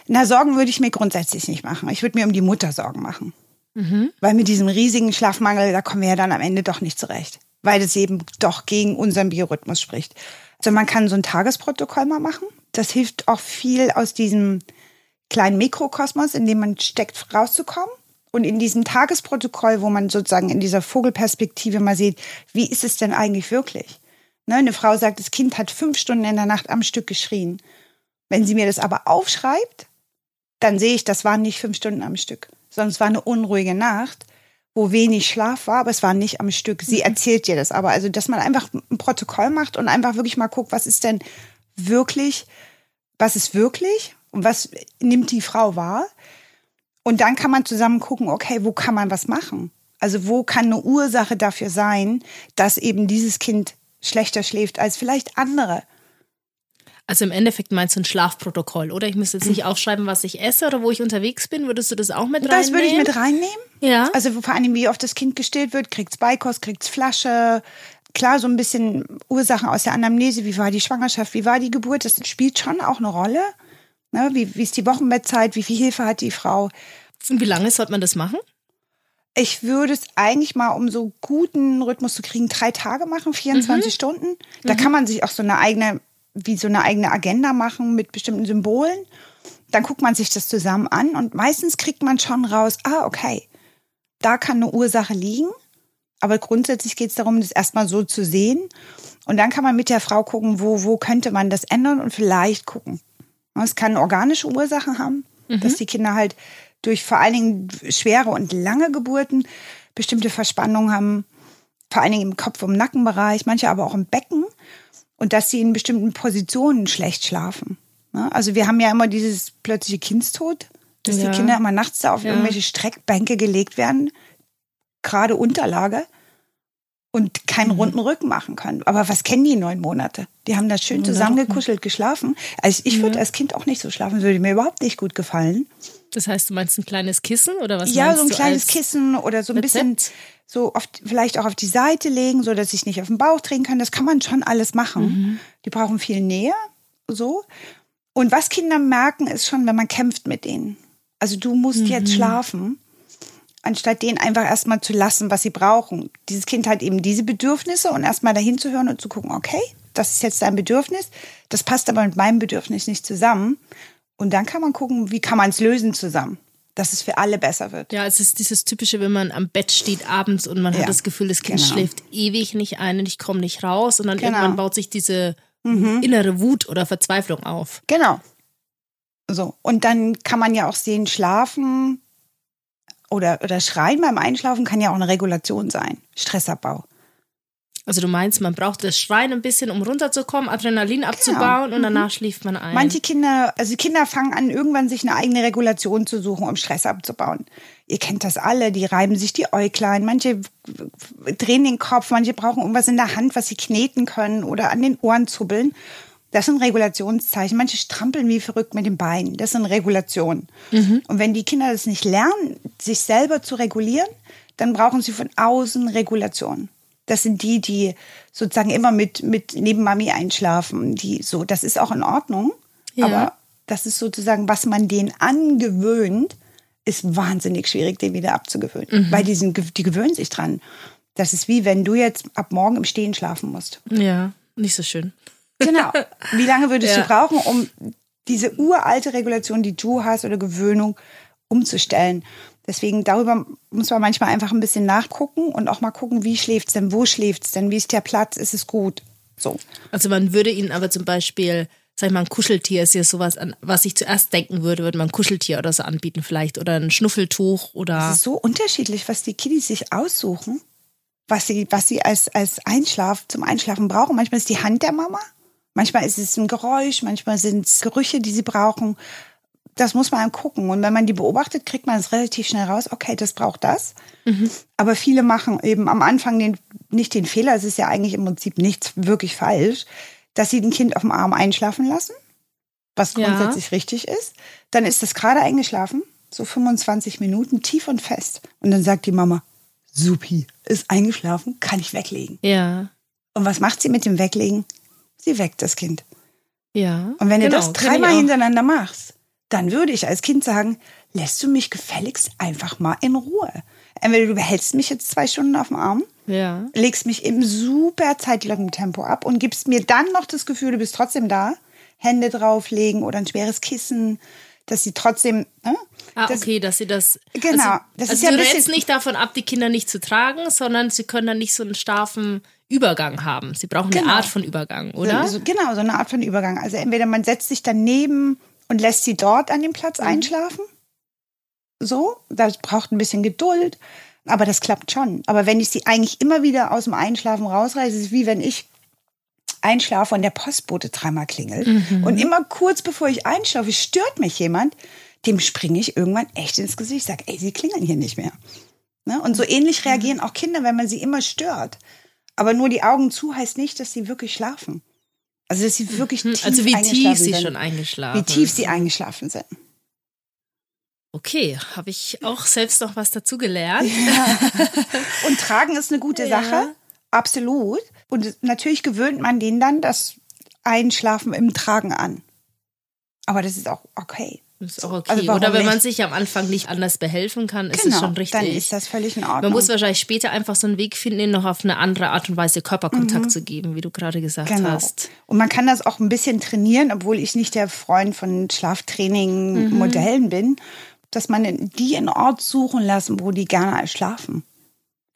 Na, Sorgen würde ich mir grundsätzlich nicht machen. Ich würde mir um die Mutter Sorgen machen. Mhm. Weil mit diesem riesigen Schlafmangel, da kommen wir ja dann am Ende doch nicht zurecht. Weil es eben doch gegen unseren Biorhythmus spricht. Also man kann so ein Tagesprotokoll mal machen. Das hilft auch viel aus diesem kleinen Mikrokosmos, in dem man steckt, rauszukommen. Und in diesem Tagesprotokoll, wo man sozusagen in dieser Vogelperspektive mal sieht, wie ist es denn eigentlich wirklich? Ne, eine Frau sagt, das Kind hat fünf Stunden in der Nacht am Stück geschrien. Wenn sie mir das aber aufschreibt, dann sehe ich, das waren nicht fünf Stunden am Stück sondern es war eine unruhige Nacht, wo wenig Schlaf war, aber es war nicht am Stück. Sie mhm. erzählt dir das aber. Also, dass man einfach ein Protokoll macht und einfach wirklich mal guckt, was ist denn wirklich, was ist wirklich und was nimmt die Frau wahr? Und dann kann man zusammen gucken, okay, wo kann man was machen? Also wo kann eine Ursache dafür sein, dass eben dieses Kind schlechter schläft als vielleicht andere? Also im Endeffekt meinst du ein Schlafprotokoll, oder? Ich müsste jetzt nicht aufschreiben, was ich esse oder wo ich unterwegs bin. Würdest du das auch mit reinnehmen? Das würde ich mit reinnehmen. Ja. Also vor allem, wie oft das Kind gestillt wird, kriegt's Beikost, kriegt's Flasche. Klar, so ein bisschen Ursachen aus der Anamnese. Wie war die Schwangerschaft? Wie war die Geburt? Das spielt schon auch eine Rolle. Ne? Wie, wie ist die Wochenbettzeit? Wie viel Hilfe hat die Frau? Und wie lange sollte man das machen? Ich würde es eigentlich mal, um so guten Rhythmus zu kriegen, drei Tage machen, 24 mhm. Stunden. Da mhm. kann man sich auch so eine eigene wie so eine eigene Agenda machen mit bestimmten Symbolen. Dann guckt man sich das zusammen an und meistens kriegt man schon raus, ah, okay, da kann eine Ursache liegen. Aber grundsätzlich geht es darum, das erstmal so zu sehen. Und dann kann man mit der Frau gucken, wo, wo könnte man das ändern und vielleicht gucken. Es kann organische Ursachen haben, mhm. dass die Kinder halt durch vor allen Dingen schwere und lange Geburten bestimmte Verspannungen haben, vor allen Dingen im Kopf- und Nackenbereich, manche aber auch im Becken und dass sie in bestimmten Positionen schlecht schlafen. Ne? Also wir haben ja immer dieses plötzliche Kindstod, dass ja. die Kinder immer nachts da auf ja. irgendwelche Streckbänke gelegt werden, gerade Unterlage und keinen mhm. runden Rücken machen können. Aber was kennen die neun Monate? Die haben da schön zusammengekuschelt geschlafen. Also ich würde ja. als Kind auch nicht so schlafen, würde mir überhaupt nicht gut gefallen. Das heißt, du meinst ein kleines Kissen oder was? Ja, so ein kleines Kissen oder so ein Rezept? bisschen so oft vielleicht auch auf die Seite legen, so dass ich nicht auf den Bauch drehen kann. Das kann man schon alles machen. Mhm. Die brauchen viel Nähe, so. Und was Kinder merken, ist schon, wenn man kämpft mit denen. Also du musst mhm. jetzt schlafen, anstatt denen einfach erstmal zu lassen, was sie brauchen. Dieses Kind hat eben diese Bedürfnisse und erstmal dahin zu hören und zu gucken, okay, das ist jetzt dein Bedürfnis, das passt aber mit meinem Bedürfnis nicht zusammen. Und dann kann man gucken, wie kann man es lösen zusammen dass es für alle besser wird. Ja, es ist dieses typische, wenn man am Bett steht abends und man ja, hat das Gefühl, das Kind genau. schläft ewig nicht ein und ich komme nicht raus und dann genau. irgendwann baut sich diese mhm. innere Wut oder Verzweiflung auf. Genau. So, und dann kann man ja auch sehen, schlafen oder, oder schreien beim Einschlafen kann ja auch eine Regulation sein. Stressabbau. Also du meinst, man braucht das Schreien ein bisschen, um runterzukommen, Adrenalin abzubauen genau. und danach mhm. schläft man ein. Manche Kinder, also Kinder fangen an, irgendwann sich eine eigene Regulation zu suchen, um Stress abzubauen. Ihr kennt das alle, die reiben sich die Äuglein, manche drehen den Kopf, manche brauchen irgendwas in der Hand, was sie kneten können oder an den Ohren zubbeln. Das sind Regulationszeichen. Manche strampeln wie verrückt mit den Beinen. Das sind Regulationen. Mhm. Und wenn die Kinder das nicht lernen, sich selber zu regulieren, dann brauchen sie von außen Regulation. Das sind die, die sozusagen immer mit, mit neben Mami einschlafen. Die so, das ist auch in Ordnung. Ja. Aber das ist sozusagen, was man denen angewöhnt, ist wahnsinnig schwierig, den wieder abzugewöhnen. Mhm. Weil die, sind, die gewöhnen sich dran. Das ist wie wenn du jetzt ab morgen im Stehen schlafen musst. Ja, nicht so schön. Genau. Wie lange würdest ja. du brauchen, um diese uralte Regulation, die du hast oder Gewöhnung umzustellen? Deswegen darüber muss man manchmal einfach ein bisschen nachgucken und auch mal gucken, wie schläft's denn, wo schläft's denn, wie ist der Platz, ist es gut. So. Also man würde ihnen aber zum Beispiel, sag ich mal, ein Kuscheltier ist ja sowas, an was ich zuerst denken würde, würde man ein Kuscheltier oder so anbieten vielleicht oder ein Schnuffeltuch oder. Es ist so unterschiedlich, was die Kiddies sich aussuchen, was sie, was sie als, als Einschlaf, zum Einschlafen brauchen. Manchmal ist die Hand der Mama, manchmal ist es ein Geräusch, manchmal sind es Gerüche, die sie brauchen das muss man gucken. Und wenn man die beobachtet, kriegt man es relativ schnell raus, okay, das braucht das. Mhm. Aber viele machen eben am Anfang den, nicht den Fehler, es ist ja eigentlich im Prinzip nichts wirklich falsch, dass sie ein Kind auf dem Arm einschlafen lassen, was ja. grundsätzlich richtig ist. Dann ist das gerade eingeschlafen, so 25 Minuten, tief und fest. Und dann sagt die Mama, supi, ist eingeschlafen, kann ich weglegen. Ja. Und was macht sie mit dem Weglegen? Sie weckt das Kind. Ja. Und wenn genau, du das dreimal hintereinander machst, dann würde ich als Kind sagen, lässt du mich gefälligst einfach mal in Ruhe. Entweder du behältst mich jetzt zwei Stunden auf dem Arm, ja. legst mich im super zeitlangen Tempo ab und gibst mir dann noch das Gefühl, du bist trotzdem da. Hände drauflegen oder ein schweres Kissen, dass sie trotzdem. Ne? Ah, das, okay, dass sie das. Genau. Also, das also ist ja du rätst nicht davon ab, die Kinder nicht zu tragen, sondern sie können dann nicht so einen starfen Übergang haben. Sie brauchen genau. eine Art von Übergang, oder? So, genau, so eine Art von Übergang. Also entweder man setzt sich daneben und lässt sie dort an dem Platz mhm. einschlafen. So, das braucht ein bisschen Geduld, aber das klappt schon. Aber wenn ich sie eigentlich immer wieder aus dem Einschlafen rausreiße, ist es wie wenn ich einschlafe und der Postbote dreimal klingelt. Mhm. Und immer kurz bevor ich einschlafe, stört mich jemand, dem springe ich irgendwann echt ins Gesicht. Sag, ey, sie klingeln hier nicht mehr. Ne? Und so ähnlich mhm. reagieren auch Kinder, wenn man sie immer stört. Aber nur die Augen zu heißt nicht, dass sie wirklich schlafen. Also, dass sie wirklich mhm. tief Also, wie tief sie sind. schon eingeschlafen Wie tief sie eingeschlafen sind. Okay, habe ich auch selbst noch was dazu gelernt. Ja. Und tragen ist eine gute ja. Sache. Absolut. Und natürlich gewöhnt man denen dann das Einschlafen im Tragen an. Aber das ist auch okay. Ist auch okay. Also Oder wenn man sich am Anfang nicht anders behelfen kann, ist genau, es schon richtig. Dann ist das völlig in Ordnung. Man muss wahrscheinlich später einfach so einen Weg finden, ihnen noch auf eine andere Art und Weise Körperkontakt mhm. zu geben, wie du gerade gesagt genau. hast. Und man kann das auch ein bisschen trainieren, obwohl ich nicht der Freund von Schlaftraining-Modellen mhm. bin, dass man die in Ort suchen lassen, wo die gerne schlafen.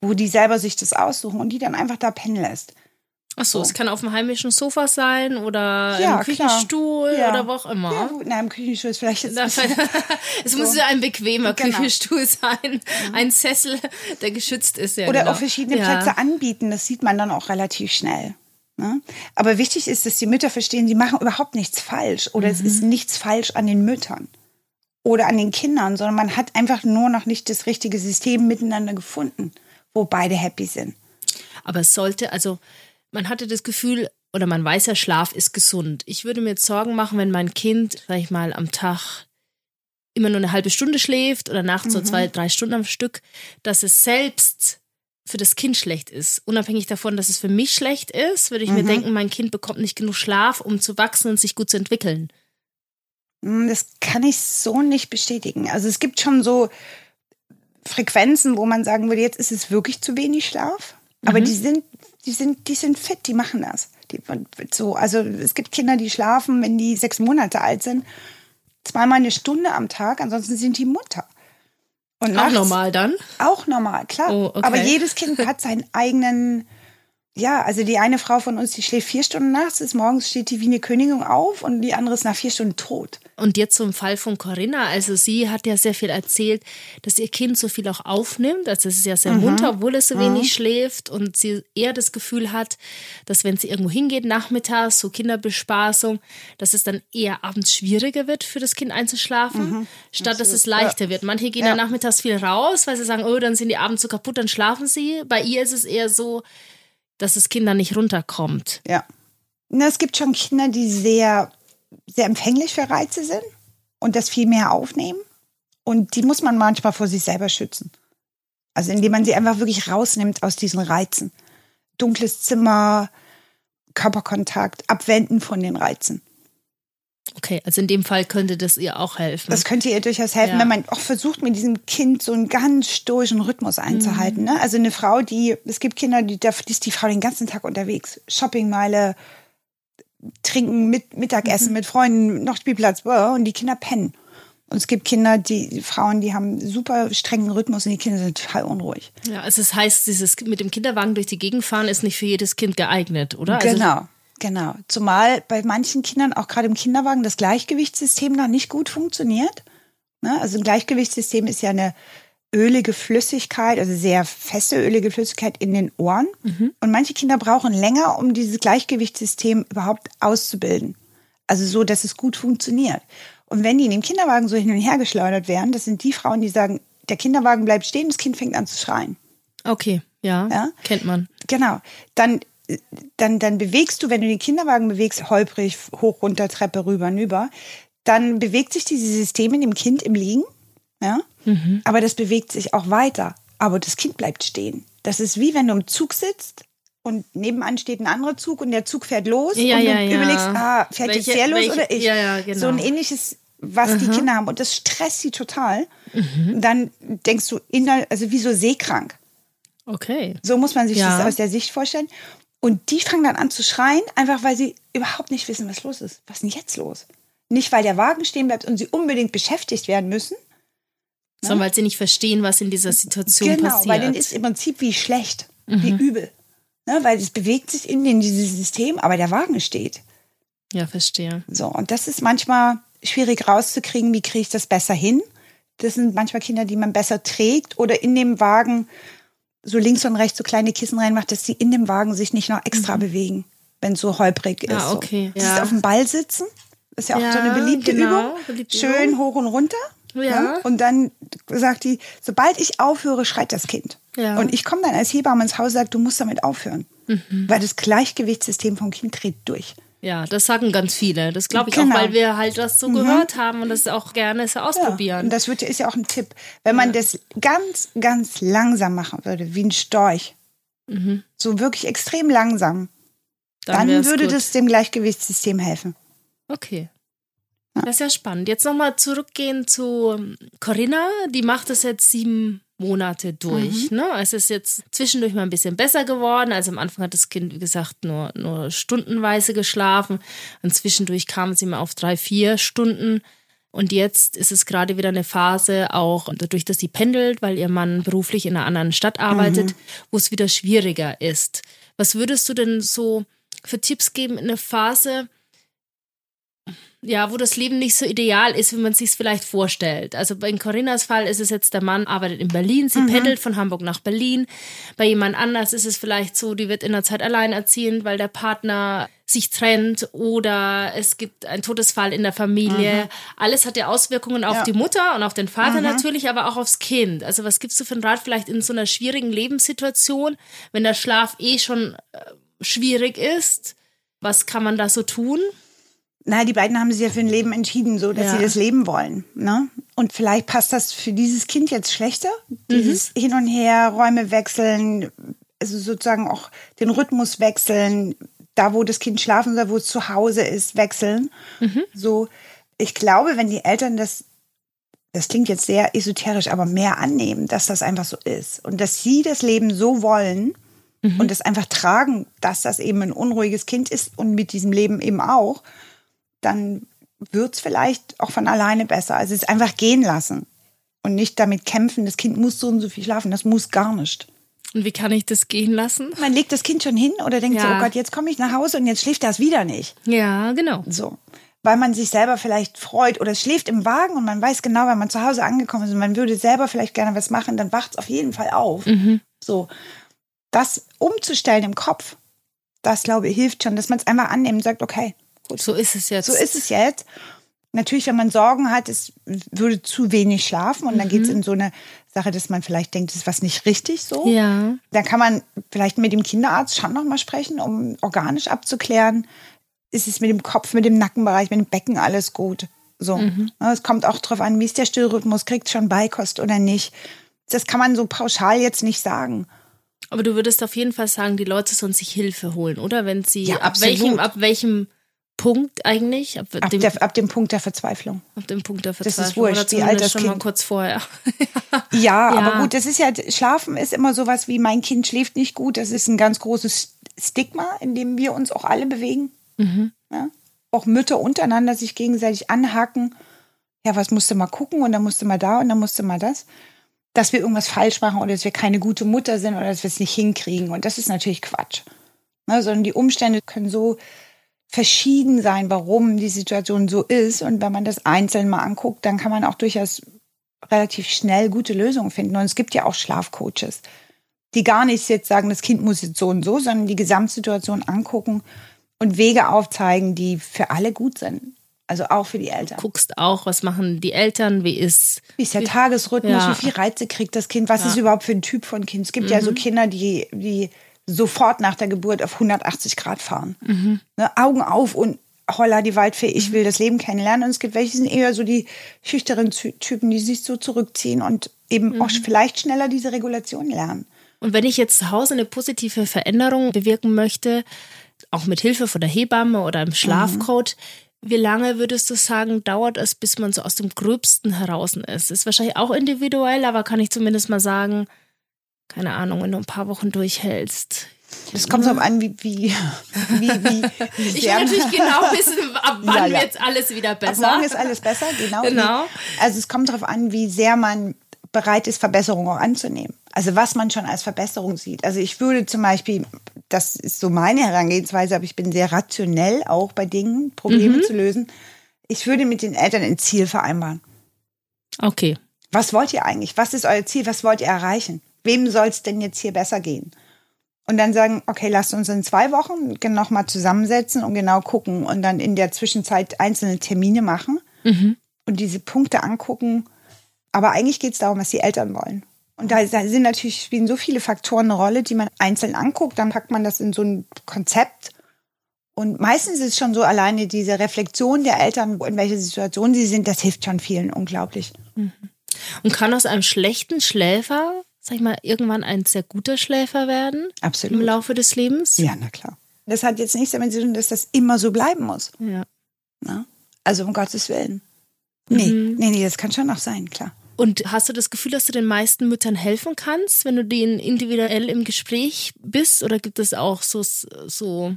Wo die selber sich das aussuchen und die dann einfach da pennen lässt. Ach so, so, es kann auf dem heimischen Sofa sein oder ja, im Küchenstuhl ja. oder wo auch immer. Ja, nein, im Küchenstuhl ist vielleicht jetzt. es so. muss ein bequemer genau. Küchenstuhl sein, mhm. ein Sessel, der geschützt ist. Ja, oder genau. auch verschiedene Plätze anbieten, das sieht man dann auch relativ schnell. Ne? Aber wichtig ist, dass die Mütter verstehen, sie machen überhaupt nichts falsch oder mhm. es ist nichts falsch an den Müttern oder an den Kindern, sondern man hat einfach nur noch nicht das richtige System miteinander gefunden, wo beide happy sind. Aber es sollte, also man hatte das Gefühl, oder man weiß ja, Schlaf ist gesund. Ich würde mir jetzt Sorgen machen, wenn mein Kind, sag ich mal, am Tag immer nur eine halbe Stunde schläft oder nachts mhm. so zwei, drei Stunden am Stück, dass es selbst für das Kind schlecht ist. Unabhängig davon, dass es für mich schlecht ist, würde ich mhm. mir denken, mein Kind bekommt nicht genug Schlaf, um zu wachsen und sich gut zu entwickeln. Hm, das kann ich so nicht bestätigen. Also es gibt schon so Frequenzen, wo man sagen würde, jetzt ist es wirklich zu wenig Schlaf. Aber mhm. die sind die sind, die sind fit, die machen das. Die, so, also es gibt Kinder, die schlafen, wenn die sechs Monate alt sind, zweimal eine Stunde am Tag, ansonsten sind die Mutter. Und auch normal dann? Auch normal, klar. Oh, okay. Aber jedes Kind hat seinen eigenen ja, also die eine Frau von uns, die schläft vier Stunden nachts, ist morgens steht die wie eine Königin auf und die andere ist nach vier Stunden tot. Und jetzt zum Fall von Corinna. Also sie hat ja sehr viel erzählt, dass ihr Kind so viel auch aufnimmt. Also es ist ja sehr mhm. munter, obwohl es so mhm. wenig schläft und sie eher das Gefühl hat, dass wenn sie irgendwo hingeht, nachmittags, so Kinderbespaßung, dass es dann eher abends schwieriger wird für das Kind einzuschlafen, mhm. statt dass es leichter ja. wird. Manche gehen ja. dann nachmittags viel raus, weil sie sagen, oh, dann sind die abends so kaputt, dann schlafen sie. Bei ihr ist es eher so, dass das Kind dann nicht runterkommt. Ja. Na, es gibt schon Kinder, die sehr, sehr empfänglich für Reize sind und das viel mehr aufnehmen. Und die muss man manchmal vor sich selber schützen. Also indem man sie einfach wirklich rausnimmt aus diesen Reizen. Dunkles Zimmer, Körperkontakt, abwenden von den Reizen. Okay, also in dem Fall könnte das ihr auch helfen. Das könnte ihr durchaus helfen, ja. wenn man auch versucht, mit diesem Kind so einen ganz stoischen Rhythmus einzuhalten. Mhm. Ne? Also eine Frau, die, es gibt Kinder, die, da ist die Frau den ganzen Tag unterwegs. Shoppingmeile, trinken, mit, Mittagessen mhm. mit Freunden, noch Spielplatz, und die Kinder pennen. Und es gibt Kinder, die Frauen, die haben super strengen Rhythmus und die Kinder sind total unruhig. Ja, also das heißt, dieses mit dem Kinderwagen durch die Gegend fahren ist nicht für jedes Kind geeignet, oder? Also genau. Also Genau. Zumal bei manchen Kindern, auch gerade im Kinderwagen, das Gleichgewichtssystem noch nicht gut funktioniert. Ne? Also ein Gleichgewichtssystem ist ja eine ölige Flüssigkeit, also sehr feste ölige Flüssigkeit in den Ohren. Mhm. Und manche Kinder brauchen länger, um dieses Gleichgewichtssystem überhaupt auszubilden. Also so, dass es gut funktioniert. Und wenn die in dem Kinderwagen so hin und her geschleudert werden, das sind die Frauen, die sagen, der Kinderwagen bleibt stehen, das Kind fängt an zu schreien. Okay, ja, ja? kennt man. Genau. Dann dann, dann bewegst du, wenn du den Kinderwagen bewegst, holprig, hoch, runter, Treppe, rüber, nüber, dann bewegt sich dieses System in dem Kind im Liegen, ja, mhm. aber das bewegt sich auch weiter, aber das Kind bleibt stehen. Das ist wie wenn du im Zug sitzt und nebenan steht ein anderer Zug und der Zug fährt los ja, und du ja, überlegst, ah, fährt welche, jetzt der los welche, oder ich? Ja, genau. So ein ähnliches, was Aha. die Kinder haben und das stresst sie total. Mhm. Dann denkst du, inner, also wie so seekrank. Okay. So muss man sich das aus der Sicht vorstellen. Und die fangen dann an zu schreien, einfach weil sie überhaupt nicht wissen, was los ist. Was ist denn jetzt los? Nicht, weil der Wagen stehen bleibt und sie unbedingt beschäftigt werden müssen. Ne? Sondern weil sie nicht verstehen, was in dieser Situation genau, passiert. Genau, weil denen ist im Prinzip wie schlecht, mhm. wie übel. Ne? Weil es bewegt sich in, in dieses System, aber der Wagen steht. Ja, verstehe. So, und das ist manchmal schwierig rauszukriegen, wie kriege ich das besser hin. Das sind manchmal Kinder, die man besser trägt oder in dem Wagen so links und rechts so kleine Kissen reinmacht, dass sie in dem Wagen sich nicht noch extra mhm. bewegen, wenn es so holprig ah, ist. Ah, okay. So. Ja. auf dem Ball sitzen, ist ja auch ja, so eine beliebte genau, Übung. Beliebte Schön Übung. hoch und runter. Ja. ja. Und dann sagt die, sobald ich aufhöre, schreit das Kind. Ja. Und ich komme dann als Hebamme ins Haus und sage, du musst damit aufhören. Mhm. Weil das Gleichgewichtssystem vom Kind dreht durch. Ja, das sagen ganz viele. Das glaube ich genau. auch, weil wir halt das so mhm. gehört haben und das auch gerne so ausprobieren. Ja, und das wird, ist ja auch ein Tipp. Wenn man das ganz, ganz langsam machen würde, wie ein Storch, mhm. so wirklich extrem langsam, dann, dann würde gut. das dem Gleichgewichtssystem helfen. Okay. Das ist ja spannend. Jetzt nochmal zurückgehen zu Corinna. Die macht das jetzt sieben Monate durch. Mhm. Ne? Es ist jetzt zwischendurch mal ein bisschen besser geworden. Also am Anfang hat das Kind, wie gesagt, nur, nur stundenweise geschlafen. Und zwischendurch kam sie mal auf drei, vier Stunden. Und jetzt ist es gerade wieder eine Phase, auch dadurch, dass sie pendelt, weil ihr Mann beruflich in einer anderen Stadt arbeitet, mhm. wo es wieder schwieriger ist. Was würdest du denn so für Tipps geben in einer Phase, ja, wo das Leben nicht so ideal ist, wie man es sich vielleicht vorstellt. Also in Corinnas Fall ist es jetzt, der Mann arbeitet in Berlin, sie mhm. pendelt von Hamburg nach Berlin. Bei jemand anders ist es vielleicht so, die wird in der Zeit alleinerziehend, weil der Partner sich trennt oder es gibt einen Todesfall in der Familie. Mhm. Alles hat ja Auswirkungen auf ja. die Mutter und auf den Vater mhm. natürlich, aber auch aufs Kind. Also was gibst du für einen Rat vielleicht in so einer schwierigen Lebenssituation, wenn der Schlaf eh schon äh, schwierig ist? Was kann man da so tun? Na, die beiden haben sich ja für ein Leben entschieden, so dass ja. sie das leben wollen. Ne? Und vielleicht passt das für dieses Kind jetzt schlechter. Mhm. Dieses Hin und Her, Räume wechseln, also sozusagen auch den Rhythmus wechseln, da wo das Kind schlafen soll, wo es zu Hause ist, wechseln. Mhm. So, ich glaube, wenn die Eltern das, das klingt jetzt sehr esoterisch, aber mehr annehmen, dass das einfach so ist und dass sie das Leben so wollen mhm. und das einfach tragen, dass das eben ein unruhiges Kind ist und mit diesem Leben eben auch dann wird es vielleicht auch von alleine besser. Also es einfach gehen lassen und nicht damit kämpfen, das Kind muss so und so viel schlafen. Das muss gar nicht. Und wie kann ich das gehen lassen? Man legt das Kind schon hin oder denkt so, Ja. oh Gott, jetzt komme ich nach Hause und jetzt schläft das wieder nicht. Ja, genau. So. Weil man sich selber vielleicht freut oder es schläft im Wagen und man weiß genau, wenn man zu Hause angekommen ist und man würde selber vielleicht gerne was machen, dann wacht es auf jeden Fall auf. So. Das umzustellen im Kopf, das glaube ich hilft schon, dass man es einfach annimmt und sagt, okay, So ist es jetzt. so ist es jetzt. Natürlich, wenn man Sorgen hat, es würde zu wenig schlafen und dann geht es in so eine Sache, dass man vielleicht denkt, es ist was nicht richtig so. Ja. Da kann man vielleicht mit dem Kinderarzt schon nochmal sprechen, um organisch abzuklären, ist es mit dem Kopf, mit dem Nackenbereich, mit dem Becken alles gut. So. Ja, Es kommt auch darauf an, wie ist der Stillrhythmus, kriegt schon Beikost oder nicht. Das kann man so pauschal jetzt nicht sagen. Aber du würdest auf jeden Fall sagen, die Leute sollen sich Hilfe holen, oder? Wenn sie Ja, ab welchem, ab welchem Punkt eigentlich? Ab, Ab, dem, der, ab dem Punkt der Verzweiflung. ab dem Punkt der Das ist Verzweiflung. wurscht, wie alt das schon mal Kind- kurz vorher. Ja, Ja. aber gut, das ist ja, Schlafen ist immer sowas wie, mein Kind schläft nicht gut. Das ist ein ganz großes Stigma, in dem wir uns auch alle bewegen. Ja? Auch Mütter untereinander sich gegenseitig anhaken. Ja, was musst du mal gucken und dann musst du mal da und dann musst du mal das. Dass wir irgendwas falsch machen oder dass wir keine gute Mutter sind oder dass wir es nicht hinkriegen. Und das ist natürlich Quatsch. Ne, sondern die Umstände können so verschieden sein, warum die Situation so ist. Und wenn man das einzeln mal anguckt, dann kann man auch durchaus relativ schnell gute Lösungen finden. Und es gibt ja auch Schlafcoaches, die gar nicht jetzt sagen, das Kind muss jetzt so und so, sondern die Gesamtsituation angucken und Wege aufzeigen, die für alle gut sind. Also auch für die Eltern. Guckst auch, was machen die Eltern, wie ist. Wie ist der Tagesrhythmus? Ja. Wie viel Reize kriegt das Kind? Was ist überhaupt für ein Typ von Kind? Es gibt ja so Kinder, die, die sofort nach der Geburt auf 180 Grad fahren. Ne, Augen auf und holla die Waldfee, ich will das Leben kennenlernen. Und es gibt welche, die sind eher so die schüchteren Ty- Typen, die sich so zurückziehen und eben auch vielleicht schneller diese Regulation lernen. Und wenn ich jetzt zu Hause eine positive Veränderung bewirken möchte, auch mit Hilfe von der Hebamme oder einem Schlafcoach, wie lange würdest du sagen, dauert es, bis man so aus dem Gröbsten heraus ist? Ist wahrscheinlich auch individuell, aber kann ich zumindest mal sagen, keine Ahnung, wenn du ein paar Wochen durchhältst. Das kommt darauf an, wie, wie, wie, wie, Ich will natürlich genau wissen, ab wann Ja, ja. wird alles wieder Ab besser. morgen ist alles besser, genau. Genau. Also es kommt darauf an, wie sehr man bereit ist, Verbesserungen auch anzunehmen. Also was man schon als Verbesserung sieht. Also ich würde zum Beispiel, das ist so meine Herangehensweise, aber ich bin sehr rationell auch bei Dingen, Probleme zu lösen. Ich würde mit den Eltern ein Ziel vereinbaren. Okay. Was wollt ihr eigentlich? Was ist euer Ziel? Was wollt ihr erreichen? Wem soll es denn jetzt hier besser gehen? Und dann sagen, okay, lasst uns in zwei Wochen nochmal zusammensetzen und genau gucken und dann in der Zwischenzeit einzelne Termine machen und diese Punkte angucken. Aber eigentlich geht es darum, was die Eltern wollen. Und da, da sind natürlich, spielen so viele Faktoren eine Rolle, die man einzeln anguckt. Dann packt man das in so ein Konzept. Und meistens ist es schon so alleine diese Reflexion der Eltern, in welcher Situation sie sind, das hilft schon vielen unglaublich. Und kann aus einem schlechten Schläfer, sag ich mal, irgendwann ein sehr guter Schläfer werden Absolut. im Laufe des Lebens? Ja, na klar. Das hat jetzt nichts damit zu tun, dass das immer so bleiben muss. Ja. Ne? Also um Gottes Willen. Nee, nee, nee, das kann schon noch sein, klar. Und hast du das Gefühl, dass du den meisten Müttern helfen kannst, wenn du denen individuell im Gespräch bist? Oder gibt es auch so, so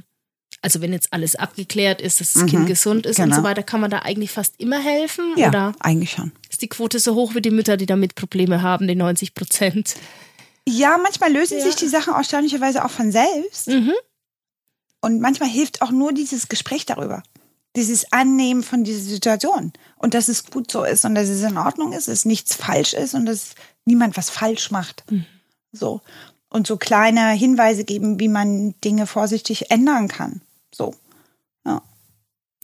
also wenn jetzt alles abgeklärt ist, dass das Kind gesund ist und genau. so weiter, kann man da eigentlich fast immer helfen? Ja, Oder eigentlich schon. ist die Quote so hoch wie die Mütter, die damit Probleme haben, die 90 Prozent? Ja, manchmal lösen Ja. sich die Sachen erstaunlicherweise auch von selbst. Mhm. Und manchmal hilft auch nur dieses Gespräch darüber. Dieses Annehmen von dieser Situation. Und dass es gut so ist und dass es in Ordnung ist, dass nichts falsch ist und dass niemand was falsch macht. So. Und so kleine Hinweise geben, wie man Dinge vorsichtig ändern kann. So. Ja,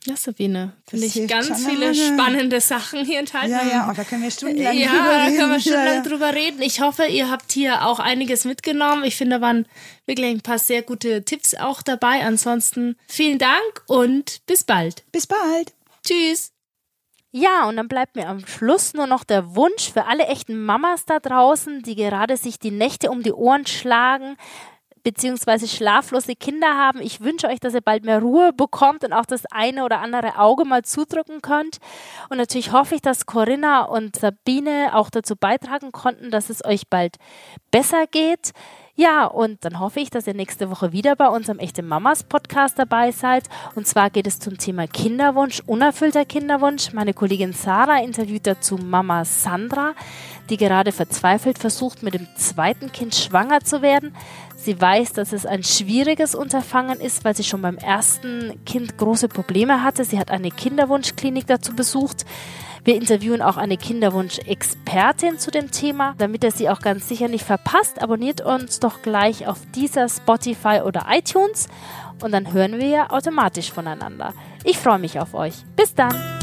Ja, Sabine, finde ich ganz viele eine Menge. spannende Sachen hier enthalten. ja, ja. Und da können wir stundenlang Ja, drüber da reden. können wir schon ja, lange ja. drüber reden. Ich hoffe, ihr habt hier auch einiges mitgenommen. Ich finde, da waren wirklich ein paar sehr gute Tipps auch dabei. Ansonsten vielen Dank und bis bald. Bis bald. Tschüss. Ja, und dann bleibt mir am Schluss nur noch der Wunsch für alle echten Mamas da draußen, die gerade sich die Nächte um die Ohren schlagen, beziehungsweise schlaflose Kinder haben. Ich wünsche euch, dass ihr bald mehr Ruhe bekommt und auch das eine oder andere Auge mal zudrücken könnt. Und natürlich hoffe ich, dass Corinna und Sabine auch dazu beitragen konnten, dass es euch bald besser geht. Ja, und dann hoffe ich, dass ihr nächste Woche wieder bei unserem Echte Mamas Podcast dabei seid. Und zwar geht es zum Thema Kinderwunsch, unerfüllter Kinderwunsch. Meine Kollegin Sarah interviewt dazu Mama Sandra, die gerade verzweifelt versucht, mit dem zweiten Kind schwanger zu werden. Sie weiß, dass es ein schwieriges Unterfangen ist, weil sie schon beim ersten Kind große Probleme hatte. Sie hat eine Kinderwunschklinik dazu besucht. Wir interviewen auch eine Kinderwunsch-Expertin zu dem Thema. Damit ihr sie auch ganz sicher nicht verpasst, abonniert uns doch gleich auf dieser Spotify oder iTunes und dann hören wir ja automatisch voneinander. Ich freue mich auf euch. Bis dann!